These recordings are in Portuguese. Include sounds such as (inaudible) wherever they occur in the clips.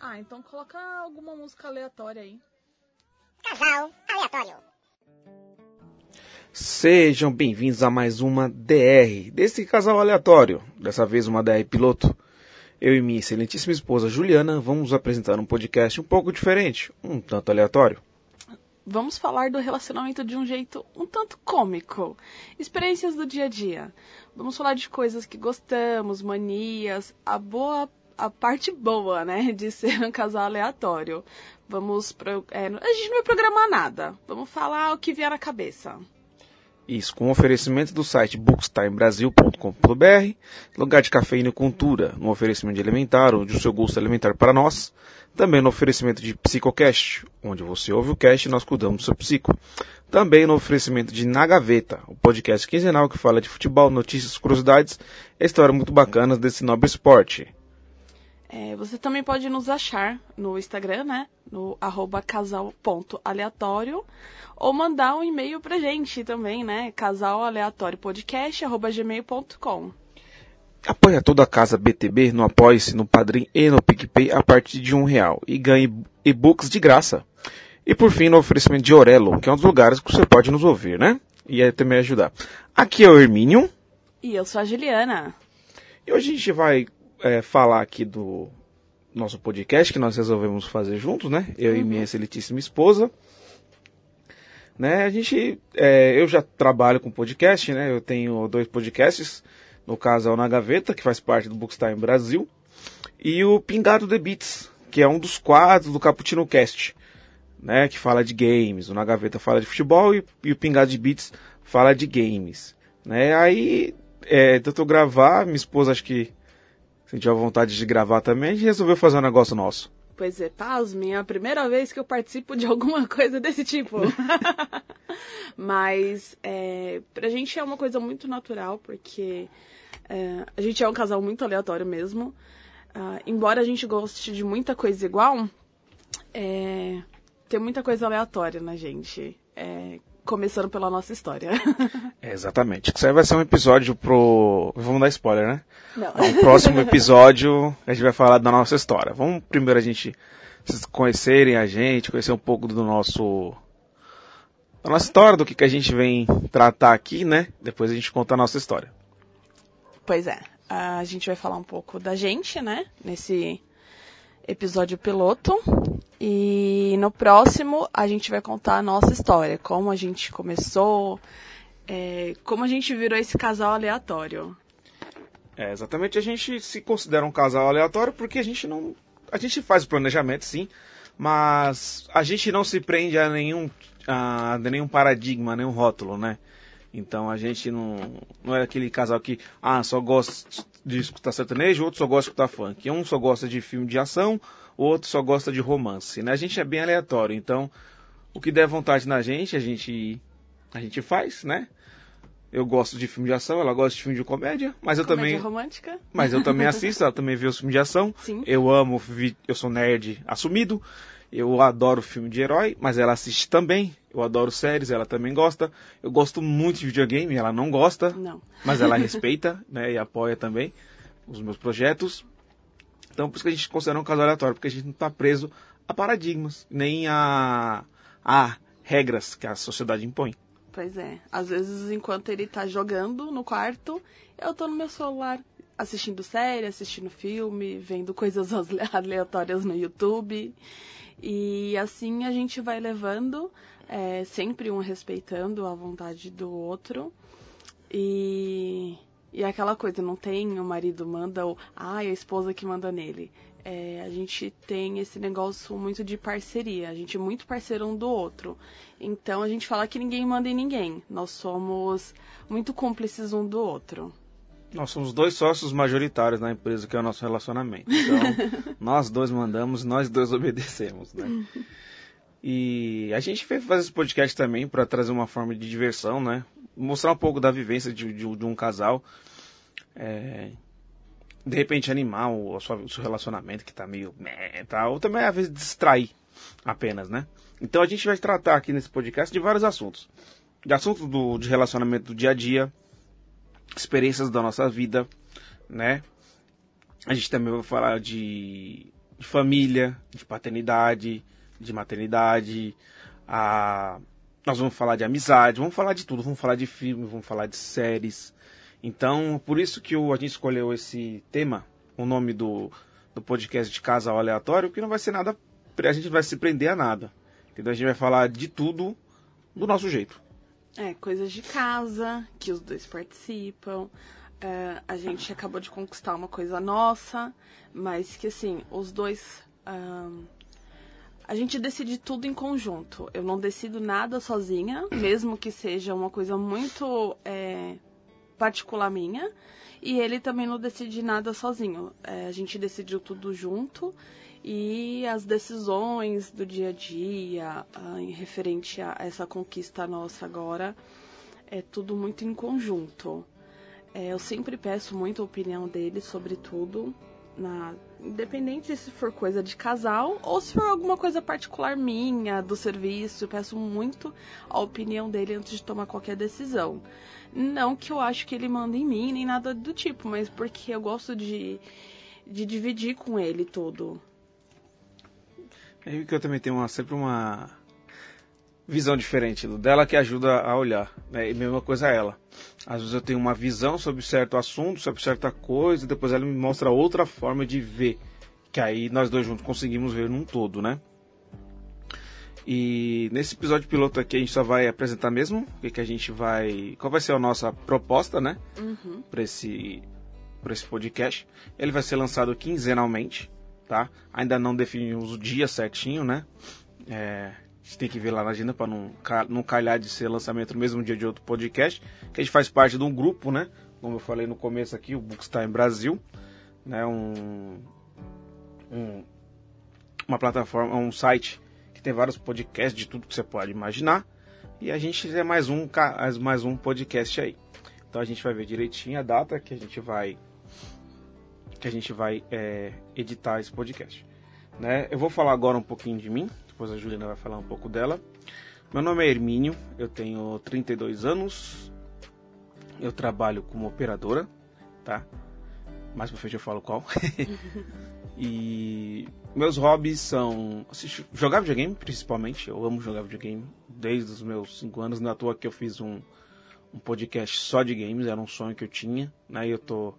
Ah, então coloca alguma música aleatória aí. Casal aleatório. Sejam bem-vindos a mais uma DR desse casal aleatório. Dessa vez uma DR piloto. Eu e minha excelentíssima esposa Juliana vamos apresentar um podcast um pouco diferente, um tanto aleatório. Vamos falar do relacionamento de um jeito um tanto cômico. Experiências do dia a dia. Vamos falar de coisas que gostamos, manias, a boa a parte boa, né, (laughs) de ser um casal aleatório. Vamos pro, é, a gente não vai programar nada. Vamos falar o que vier na cabeça. Isso, com oferecimento do site bookstimebrasil.com.br, lugar de cafeína e cultura, no oferecimento de elementar, onde o seu gosto é elementar para nós. Também no oferecimento de Psicocast, onde você ouve o cast e nós cuidamos do seu psico. Também no oferecimento de Na Gaveta, o podcast quinzenal que fala de futebol, notícias, curiosidades e histórias muito bacanas desse nobre esporte. É, você também pode nos achar no Instagram, né? No arroba casal.aleatório. Ou mandar um e-mail pra gente também, né? casalaleatóriopodcast.gmail.com Apoie toda a casa BTB no Apoie-se, no Padrim e no PicPay a partir de um real e ganhe e-books de graça. E por fim, no oferecimento de Orelo, que é um dos lugares que você pode nos ouvir, né? E aí também ajudar. Aqui é o Hermínio. E eu sou a Juliana. E hoje a gente vai é, falar aqui do nosso podcast que nós resolvemos fazer juntos, né? Eu e minha excelentíssima esposa. Né? A gente, é, eu já trabalho com podcast, né? Eu tenho dois podcasts. No caso é o Na Gaveta, que faz parte do Bookstime Brasil. E o Pingado The Beats, que é um dos quadros do Cappuccino Cast. Né, que fala de games. O Na Gaveta fala de futebol e, e o Pingado de Beats fala de games. Né? Aí, é, tentou gravar, minha esposa acho que sentiu a vontade de gravar também, a gente resolveu fazer um negócio nosso. Pois é, pasmem, é a primeira vez que eu participo de alguma (laughs) coisa desse tipo. (laughs) Mas é, pra gente é uma coisa muito natural, porque é, a gente é um casal muito aleatório mesmo. Ah, embora a gente goste de muita coisa igual, é, tem muita coisa aleatória na gente. É, começando pela nossa história. (laughs) É, exatamente. Isso aí vai ser um episódio pro. Vamos dar spoiler, né? Não. No próximo episódio a gente vai falar da nossa história. Vamos primeiro a gente vocês conhecerem a gente, conhecer um pouco do nosso. Da nossa história, do que, que a gente vem tratar aqui, né? Depois a gente conta a nossa história. Pois é, a gente vai falar um pouco da gente, né? Nesse episódio piloto. E no próximo a gente vai contar a nossa história, como a gente começou, é, como a gente virou esse casal aleatório. É, exatamente. A gente se considera um casal aleatório porque a gente não. A gente faz o planejamento, sim, mas a gente não se prende a nenhum, a nenhum paradigma, nenhum rótulo, né? Então a gente não, não é aquele casal que, ah, só gosta de escutar sertanejo, outro só gosta de escutar funk. Um só gosta de filme de ação, outro só gosta de romance, né? A gente é bem aleatório, então o que der vontade na gente, a gente a gente faz, né? Eu gosto de filme de ação, ela gosta de filme de comédia, mas eu Comédia também, romântica? mas eu também (laughs) assisto, ela também vê os filmes de ação. Sim. Eu amo, vi- eu sou nerd assumido. Eu adoro filme de herói, mas ela assiste também. Eu adoro séries, ela também gosta. Eu gosto muito de videogame, ela não gosta, Não. mas ela (laughs) respeita, né, e apoia também os meus projetos. Então, por isso que a gente considera um casal aleatório, porque a gente não está preso a paradigmas, nem a, a regras que a sociedade impõe. Pois é. Às vezes, enquanto ele tá jogando no quarto, eu tô no meu celular assistindo série, assistindo filme, vendo coisas (laughs) ale- aleatórias no YouTube. E assim a gente vai levando, é, sempre um respeitando a vontade do outro. E, e aquela coisa, não tem o marido manda ou ai, a esposa que manda nele. É, a gente tem esse negócio muito de parceria, a gente é muito parceiro um do outro. Então a gente fala que ninguém manda em ninguém. Nós somos muito cúmplices um do outro. Nós somos dois sócios majoritários na empresa, que é o nosso relacionamento. Então, (laughs) nós dois mandamos, nós dois obedecemos, né? (laughs) E a gente fez fazer esse podcast também para trazer uma forma de diversão, né? Mostrar um pouco da vivência de, de, de um casal. É, de repente animar o, o, seu relacionamento que tá meio... Tá, ou também às vezes distrair apenas, né? Então a gente vai tratar aqui nesse podcast de vários assuntos. De assuntos do, de relacionamento do dia a dia, experiências da nossa vida, né? A gente também vai falar de, de família, de paternidade, de maternidade, a... nós vamos falar de amizade, vamos falar de tudo, vamos falar de filmes, vamos falar de séries. Então, por isso que a gente escolheu esse tema, o nome do, do podcast de Casal Aleatório, que não vai ser nada, a gente não vai se prender a nada. Entendeu? A gente vai falar de tudo do nosso jeito. É, coisas de casa, que os dois participam. É, a gente acabou de conquistar uma coisa nossa, mas que assim, os dois. Um, a gente decide tudo em conjunto. Eu não decido nada sozinha, mesmo que seja uma coisa muito é, particular minha. E ele também não decide nada sozinho. É, a gente decidiu tudo junto e as decisões do dia a dia uh, em referente a essa conquista nossa agora é tudo muito em conjunto. É, eu sempre peço muito a opinião dele sobre tudo, na, independente se for coisa de casal ou se for alguma coisa particular minha, do serviço, peço muito a opinião dele antes de tomar qualquer decisão. Não que eu acho que ele manda em mim, nem nada do tipo, mas porque eu gosto de, de dividir com ele tudo. É que eu também tenho uma, sempre uma visão diferente do dela que ajuda a olhar. Né? E mesma coisa ela. Às vezes eu tenho uma visão sobre certo assunto, sobre certa coisa, e depois ela me mostra outra forma de ver. Que aí nós dois juntos conseguimos ver num todo, né? E nesse episódio piloto aqui a gente só vai apresentar mesmo o que, que a gente vai. Qual vai ser a nossa proposta, né? Uhum. Para esse, esse podcast. Ele vai ser lançado quinzenalmente tá? Ainda não definimos o dia certinho, né? É, a gente tem que ver lá na agenda para não, não calhar de ser lançamento no mesmo dia de outro podcast, que a gente faz parte de um grupo, né? Como eu falei no começo aqui, o Bookstime Brasil, né? Um, um, uma plataforma, um site que tem vários podcasts de tudo que você pode imaginar. E a gente é mais um, mais um podcast aí. Então a gente vai ver direitinho a data que a gente vai que a gente vai é, editar esse podcast. Né? Eu vou falar agora um pouquinho de mim, depois a Juliana vai falar um pouco dela. Meu nome é Hermínio, eu tenho 32 anos, eu trabalho como operadora, tá? Mais pra frente eu falo qual. (laughs) e meus hobbies são assistir, jogar videogame, principalmente. Eu amo jogar videogame desde os meus 5 anos. Na é toa que eu fiz um, um podcast só de games, era um sonho que eu tinha. Né? E eu tô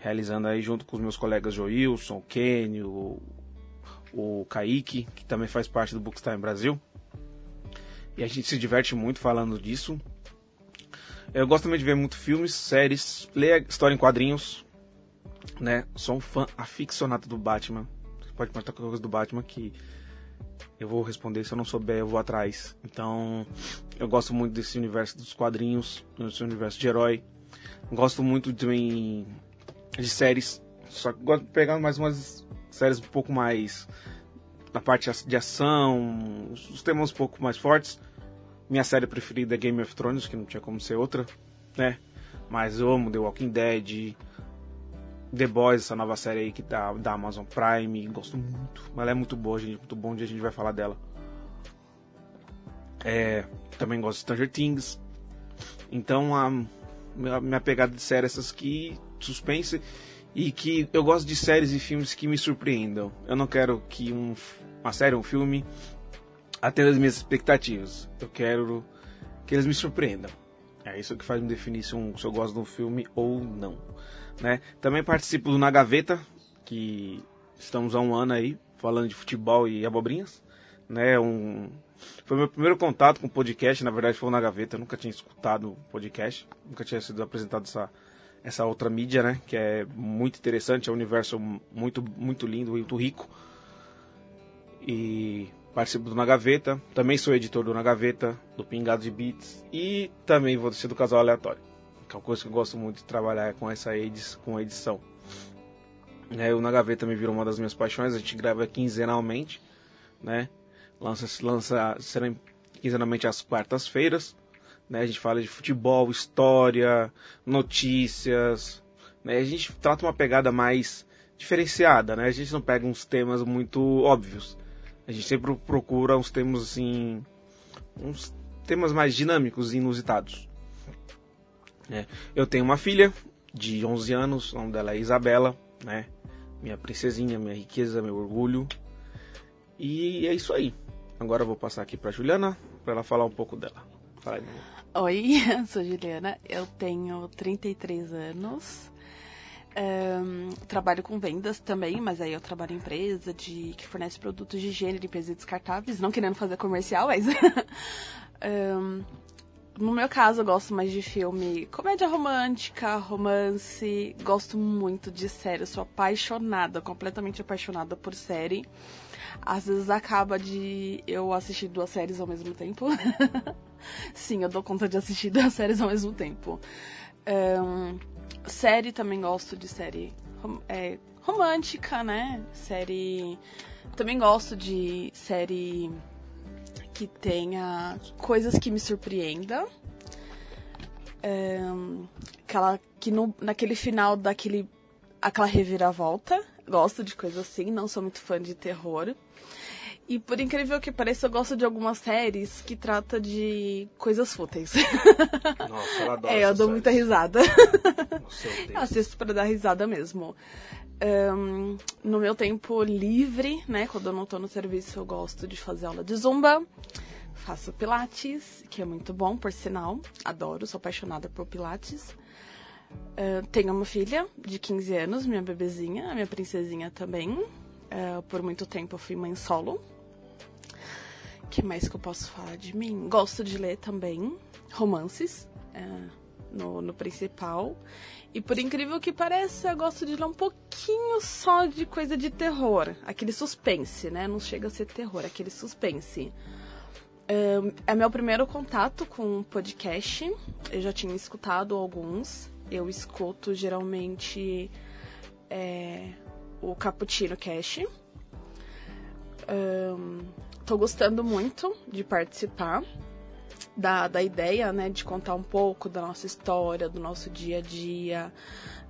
realizando aí junto com os meus colegas Joilson, Kenny, o, o Kaique, que também faz parte do Bookstime Brasil. E a gente se diverte muito falando disso. Eu gosto também de ver muito filmes, séries, ler história em quadrinhos, né? Sou um fã aficionado do Batman. Você pode perguntar qualquer coisa do Batman que eu vou responder. Se eu não souber, eu vou atrás. Então, eu gosto muito desse universo dos quadrinhos, desse universo de herói. Gosto muito também de séries. Só que gosto de pegar mais umas séries um pouco mais na parte de ação, os temas um pouco mais fortes. Minha série preferida é Game of Thrones, que não tinha como ser outra, né? Mas eu amo The Walking Dead, The Boys, essa nova série aí que tá da Amazon Prime, gosto muito. Ela é muito boa, gente, muito bom, dia a gente vai falar dela. É, também gosto de Stranger Things. Então a minha, minha pegada de série é essas que suspense e que eu gosto de séries e filmes que me surpreendam. Eu não quero que um, uma série, um filme atenda as minhas expectativas. Eu quero que eles me surpreendam. É isso que faz me definir se, um, se eu gosto de um filme ou não. Né? Também participo do Na Gaveta, que estamos há um ano aí falando de futebol e abobrinhas. Né? Um, foi meu primeiro contato com podcast, na verdade foi na Gaveta, eu nunca tinha escutado podcast, nunca tinha sido apresentado essa, essa outra mídia, né? Que é muito interessante, é um universo muito, muito lindo, muito rico. E participo do Na Gaveta, também sou editor do Na Gaveta, do Pingado de Beats e também vou ser do Casal Aleatório. que é uma coisa que eu gosto muito de trabalhar com essa edi com edição. É, o Na Gaveta me virou uma das minhas paixões, a gente grava quinzenalmente, né? Lança, lança será quinzenalmente às quartas-feiras, né? A gente fala de futebol, história, notícias, né? A gente trata uma pegada mais diferenciada, né? A gente não pega uns temas muito óbvios. A gente sempre procura uns temas assim, uns temas mais dinâmicos e inusitados. É, eu tenho uma filha de 11 anos, o nome dela é Isabela, né? Minha princesinha, minha riqueza, meu orgulho. E é isso aí. Agora eu vou passar aqui para Juliana para ela falar um pouco dela. Fala aí, Oi, (laughs) sou Juliana, eu tenho 33 anos. Um, trabalho com vendas também, mas aí eu trabalho em empresa de, que fornece produtos de higiene, limpeza e descartáveis, não querendo fazer comercial, mas. (laughs) um, no meu caso, eu gosto mais de filme comédia romântica, romance. Gosto muito de série. Eu sou apaixonada, completamente apaixonada por série. Às vezes acaba de eu assistir duas séries ao mesmo tempo. (laughs) Sim, eu dou conta de assistir duas (laughs) séries ao mesmo tempo. Um, série também gosto de série é, romântica, né? Série. Também gosto de série que tenha coisas que me surpreendam. É, aquela que no, naquele final daquele aquela reviravolta. Gosto de coisas assim, não sou muito fã de terror. E por incrível que pareça, eu gosto de algumas séries que trata de coisas fúteis. (laughs) Nossa, eu adoro É, eu dou séries. muita risada. Nossa, eu. Assisto pra dar risada mesmo. Ahn, no meu tempo livre, né, quando eu não tô no serviço, eu gosto de fazer aula de zumba. Faço pilates, que é muito bom, por sinal. Adoro, sou apaixonada por pilates. Ah, tenho uma filha de 15 anos, minha bebezinha, a minha princesinha também. Ah, por muito tempo eu fui mãe solo. Que mais que eu posso falar de mim? Gosto de ler também romances ah, no, no principal. E por incrível que pareça, eu gosto de ler um pouquinho só de coisa de terror. Aquele suspense, né? Não chega a ser terror, aquele suspense. É meu primeiro contato com um podcast. Eu já tinha escutado alguns. Eu escuto geralmente é, o Cappuccino Cash. Ahn, tô gostando muito de participar da, da ideia, né, de contar um pouco da nossa história, do nosso dia a dia,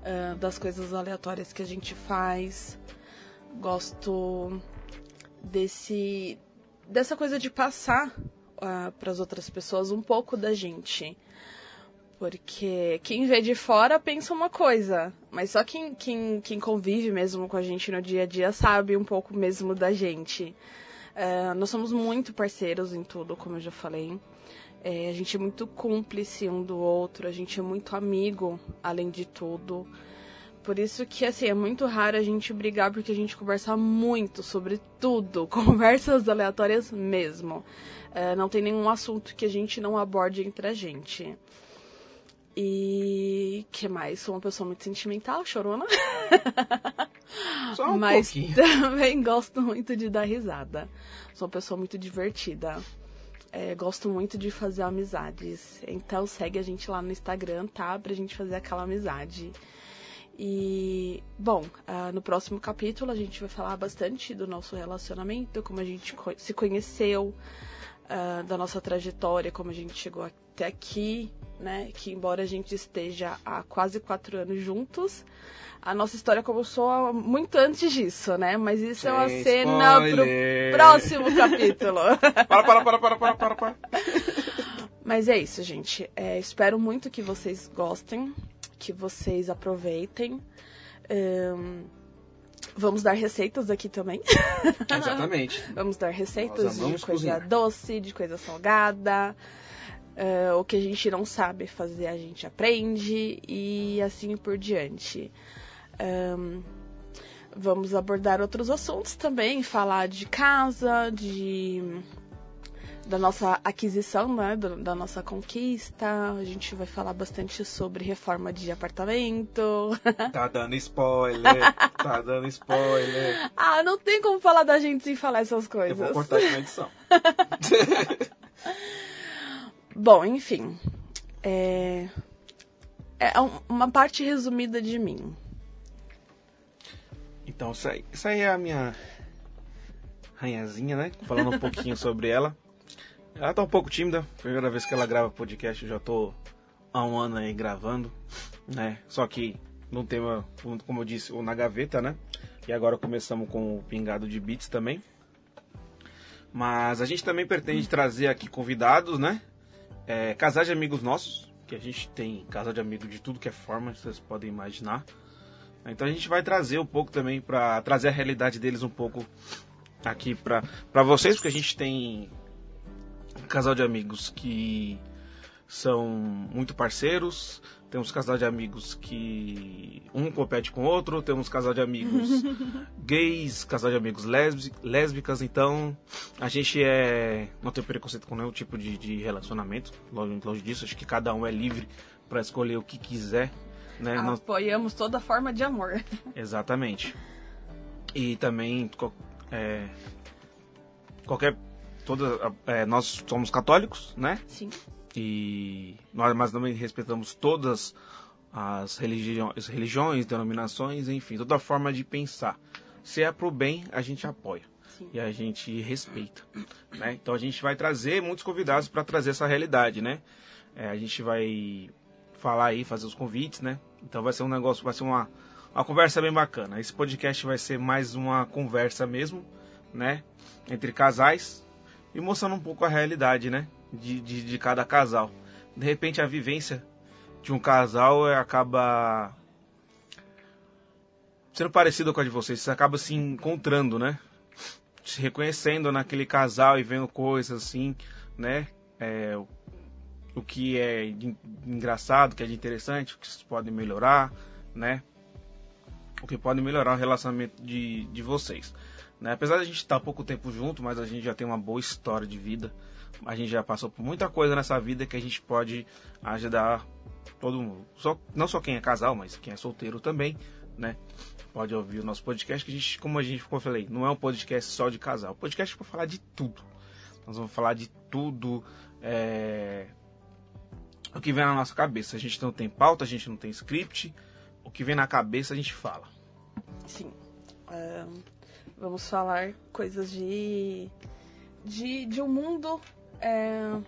ah, das coisas aleatórias que a gente faz. Gosto desse dessa coisa de passar para as outras pessoas um pouco da gente. Porque quem vê de fora pensa uma coisa, mas só quem, quem, quem convive mesmo com a gente no dia a dia sabe um pouco mesmo da gente. Nós somos muito parceiros em tudo, como eu já falei. É, a gente é muito cúmplice um do outro, a gente é muito amigo, além de tudo. Por isso que, assim, é muito raro a gente brigar, porque a gente conversa muito sobre tudo. (laughs) Conversas aleatórias mesmo. É, não tem nenhum assunto que a gente não aborde entre a gente. E que mais? Sou uma pessoa muito sentimental, chorona. (laughs) Só um Mas pouquinho. também gosto muito de dar risada. Sou uma pessoa muito divertida. É, gosto muito de fazer amizades. Então segue a gente lá no Instagram, tá? Pra gente fazer aquela amizade. E, bom, ah, no próximo capítulo a gente vai falar bastante do nosso relacionamento, como a gente se conheceu, ah, da nossa trajetória, como a gente chegou até aqui, né? Que embora a gente esteja há quase quatro anos juntos, a nossa história começou muito antes disso, né? Mas isso é uma Sem cena spoiler. pro próximo capítulo. (laughs) Para, para, para, para, para, para, para. Mas é isso, gente. É, espero muito que vocês gostem, que vocês aproveitem. Ahn, vamos dar receitas aqui também. Exatamente. (laughs) vamos dar receitas de coisa cozinhar. doce, de coisa salgada. Ah, o que a gente não sabe fazer, a gente aprende e assim por diante. Ahn, vamos abordar outros assuntos também, falar de casa, de da nossa aquisição, né, do- da nossa conquista. A gente vai falar bastante sobre reforma de apartamento. (laughs) Tá dando spoiler. Tá dando spoiler. (laughs) ah, não tem como falar da gente sem falar essas Eu coisas. vou cortar na (laughs) edição. Bom, enfim. É... é um- uma parte resumida de mim. Então, isso aí, isso aí é a minha ranhazinha, né? Falando um pouquinho (laughs) sobre ela. Ela tá um pouco tímida. Primeira vez que ela grava podcast, eu já tô há um ano aí gravando, né? Só que num tema, como eu disse, o na gaveta, né? E agora começamos com o pingado de beats também. Mas a gente também pretende trazer aqui convidados, né? É, casais de amigos nossos, que a gente tem casal de amigos de tudo que é forma, vocês podem imaginar. Então a gente vai trazer um pouco também para trazer a realidade deles um pouco aqui para vocês, porque a gente tem um casal de amigos que são muito parceiros, temos casal de amigos que um compete com o outro, temos casal de amigos (laughs) gays, casal de amigos lésbi- lésbicas, então a gente é não tem preconceito com nenhum tipo de, de relacionamento, longe, longe disso, acho que cada um é livre para escolher o que quiser, né? Apoiamos toda forma de amor. (laughs) Exatamente. E também é, qualquer toda é, nós somos católicos, né? Sim. E nós mas também respeitamos todas as religiões, religiões, denominações, enfim, toda forma de pensar. Se é pro bem, a gente apoia Sim. e a gente respeita, né? Então a gente vai trazer muitos convidados para trazer essa realidade, né? É, a gente vai falar aí, fazer os convites, né? Então vai ser um negócio, vai ser uma, uma conversa bem bacana. Esse podcast vai ser mais uma conversa mesmo, né? Entre casais e mostrando um pouco a realidade, né? De, de, de cada casal. De repente a vivência de um casal é, acaba sendo parecida com a de vocês. Você acaba se encontrando, né? Se reconhecendo naquele casal e vendo coisas assim, né? É, o- que é engraçado, o que é de interessante, o que vocês podem melhorar, né? O que pode melhorar o relacionamento de, de vocês. Né? Apesar de a gente estar pouco tempo junto, mas a gente já tem uma boa história de vida. A gente já passou por muita coisa nessa vida que a gente pode ajudar todo mundo. Só, não só quem é casal, mas quem é solteiro também, né? Pode ouvir o nosso podcast, que a gente, como a gente eu falei, não é um podcast só de casal. Podcast é para falar de tudo. Nós vamos falar de tudo. é, O que vem na nossa cabeça. A gente não tem pauta, a gente não tem script. O que vem na cabeça a gente fala. Sim. Vamos falar coisas de, de, de um mundo é,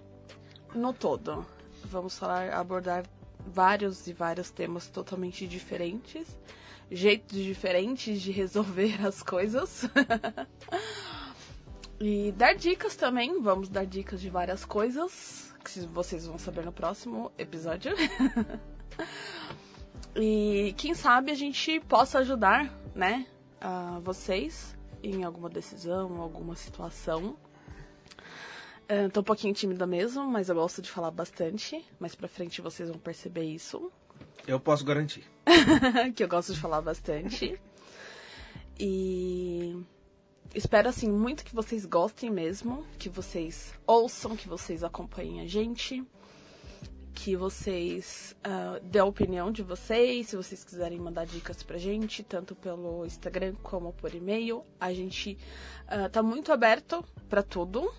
no todo. Vamos falar, abordar vários e vários temas totalmente diferentes, jeitos diferentes de resolver as coisas. (laughs) e dar dicas também, vamos dar dicas de várias coisas, que vocês vão saber no próximo episódio. (laughs) E quem sabe a gente possa ajudar, né, a vocês em alguma decisão, alguma situação. É, tô um pouquinho tímida mesmo, mas eu gosto de falar bastante. Mais pra frente vocês vão perceber isso. Eu posso garantir. (laughs) que eu gosto de falar bastante. E espero assim muito que vocês gostem mesmo, que vocês ouçam, que vocês acompanhem a gente, que vocês ah, dêem a opinião de vocês, se vocês quiserem mandar dicas pra gente, tanto pelo Instagram como por e-mail. A gente ah, tá muito aberto pra tudo.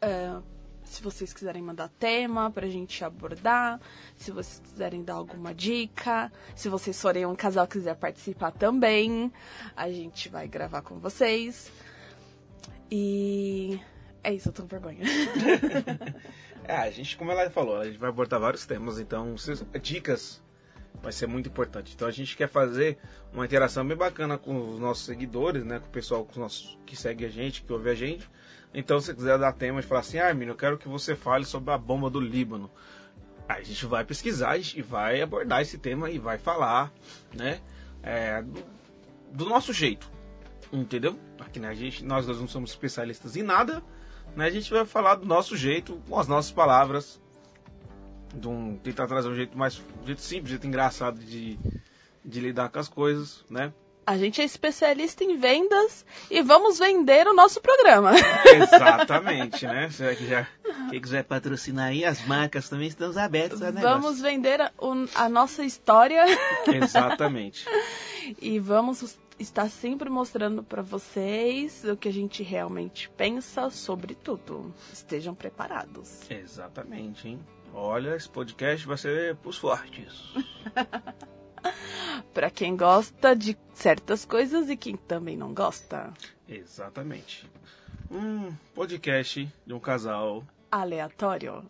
Ah, se vocês quiserem mandar tema pra gente abordar, se vocês quiserem dar alguma dica, se vocês forem um casal que quiser participar também, a gente vai gravar com vocês. E é isso, eu tô com vergonha. (laughs) É, a gente, como ela falou, a gente vai abordar vários temas, então dicas vai ser muito importante. Então a gente quer fazer uma interação bem bacana com os nossos seguidores, né? Com o pessoal com os nossos, que segue a gente, que ouve a gente. Então se quiser dar tema e falar assim, ah, Armin, eu quero que você fale sobre a bomba do Líbano. Aí a gente vai pesquisar e vai abordar esse tema e vai falar, né? é, do, do nosso jeito. Entendeu? Aqui né, a gente, nós dois não somos especialistas em nada, né? A gente vai falar do nosso jeito, com as nossas palavras, de um, tentar trazer um jeito mais um jeito simples, um jeito engraçado de, de lidar com as coisas, né? A gente é especialista em vendas e vamos vender o nosso programa. (laughs) Exatamente, né? Se é que já- Quem quiser patrocinar aí, as marcas também estão abertas a negócio. Vamos vender a, o- a nossa história (laughs) Exatamente. e vamos estar sempre mostrando para vocês o que a gente realmente pensa sobre tudo. Estejam preparados. Exatamente, hein? Olha, esse podcast vai ser pros fortes. (laughs) (laughs) Pra quem gosta de certas coisas e quem também não gosta. Exatamente. Um podcast de um casal Aleatório.